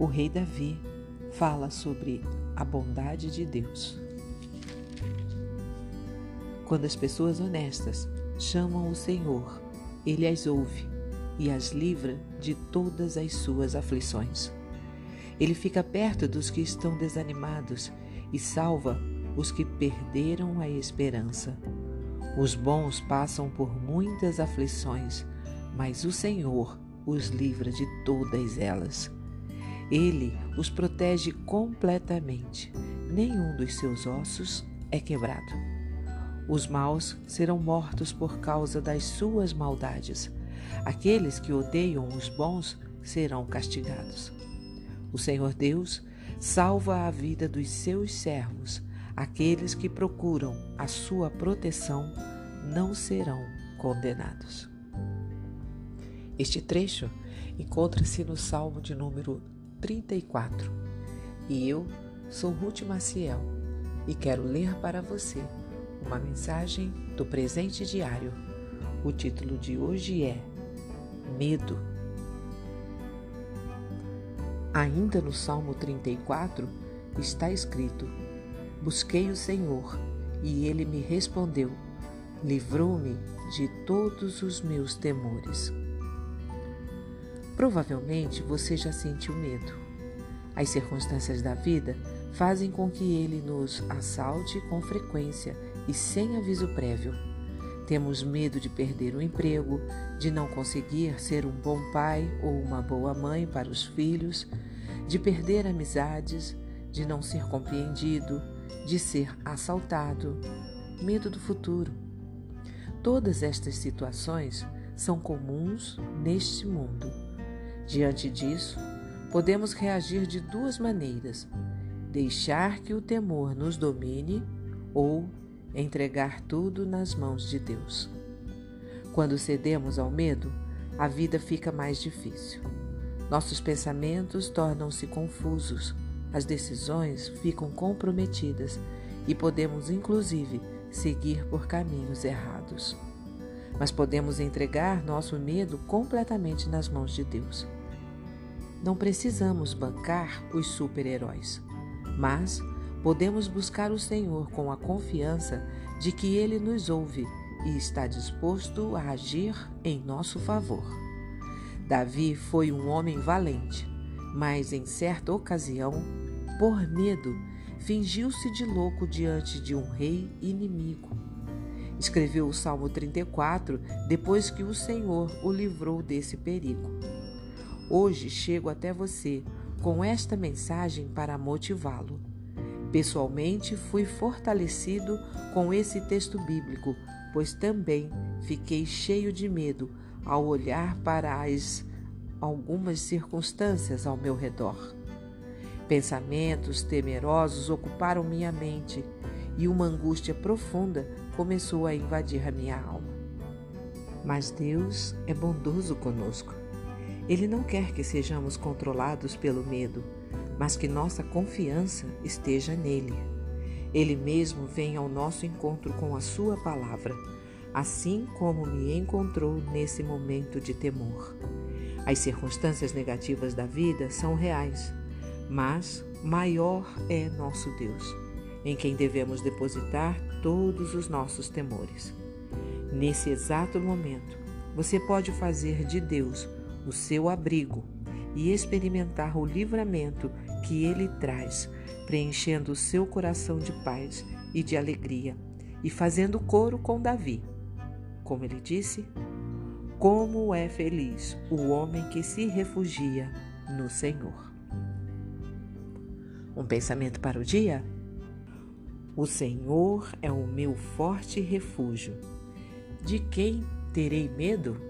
o rei Davi fala sobre a bondade de Deus. Quando as pessoas honestas chamam o Senhor, ele as ouve e as livra de todas as suas aflições. Ele fica perto dos que estão desanimados e salva os que perderam a esperança. Os bons passam por muitas aflições, mas o Senhor os livra de todas elas. Ele os protege completamente, nenhum dos seus ossos é quebrado. Os maus serão mortos por causa das suas maldades. Aqueles que odeiam os bons serão castigados. O Senhor Deus salva a vida dos seus servos. Aqueles que procuram a sua proteção não serão condenados. Este trecho encontra-se no Salmo de número 34. E eu sou Ruth Maciel e quero ler para você uma mensagem do presente diário. O título de hoje é Medo. Ainda no Salmo 34 está escrito: Busquei o Senhor e ele me respondeu, livrou-me de todos os meus temores. Provavelmente você já sentiu medo. As circunstâncias da vida fazem com que ele nos assalte com frequência e sem aviso prévio. Temos medo de perder o emprego, de não conseguir ser um bom pai ou uma boa mãe para os filhos, de perder amizades, de não ser compreendido, de ser assaltado, medo do futuro. Todas estas situações são comuns neste mundo. Diante disso, podemos reagir de duas maneiras: deixar que o temor nos domine ou entregar tudo nas mãos de Deus. Quando cedemos ao medo, a vida fica mais difícil. Nossos pensamentos tornam-se confusos, as decisões ficam comprometidas e podemos, inclusive, seguir por caminhos errados. Mas podemos entregar nosso medo completamente nas mãos de Deus. Não precisamos bancar os super-heróis, mas podemos buscar o Senhor com a confiança de que Ele nos ouve e está disposto a agir em nosso favor. Davi foi um homem valente, mas em certa ocasião, por medo, fingiu-se de louco diante de um rei inimigo. Escreveu o Salmo 34 depois que o Senhor o livrou desse perigo. Hoje chego até você com esta mensagem para motivá-lo. Pessoalmente, fui fortalecido com esse texto bíblico, pois também fiquei cheio de medo ao olhar para as algumas circunstâncias ao meu redor. Pensamentos temerosos ocuparam minha mente e uma angústia profunda começou a invadir a minha alma. Mas Deus é bondoso conosco. Ele não quer que sejamos controlados pelo medo mas que nossa confiança esteja nele. Ele mesmo vem ao nosso encontro com a Sua palavra, assim como me encontrou nesse momento de temor. As circunstâncias negativas da vida são reais, mas maior é nosso Deus, em quem devemos depositar todos os nossos temores. Nesse exato momento, você pode fazer de Deus o seu abrigo e experimentar o livramento que ele traz, preenchendo o seu coração de paz e de alegria e fazendo coro com Davi. Como ele disse, como é feliz o homem que se refugia no Senhor. Um pensamento para o dia? O Senhor é o meu forte refúgio. De quem terei medo?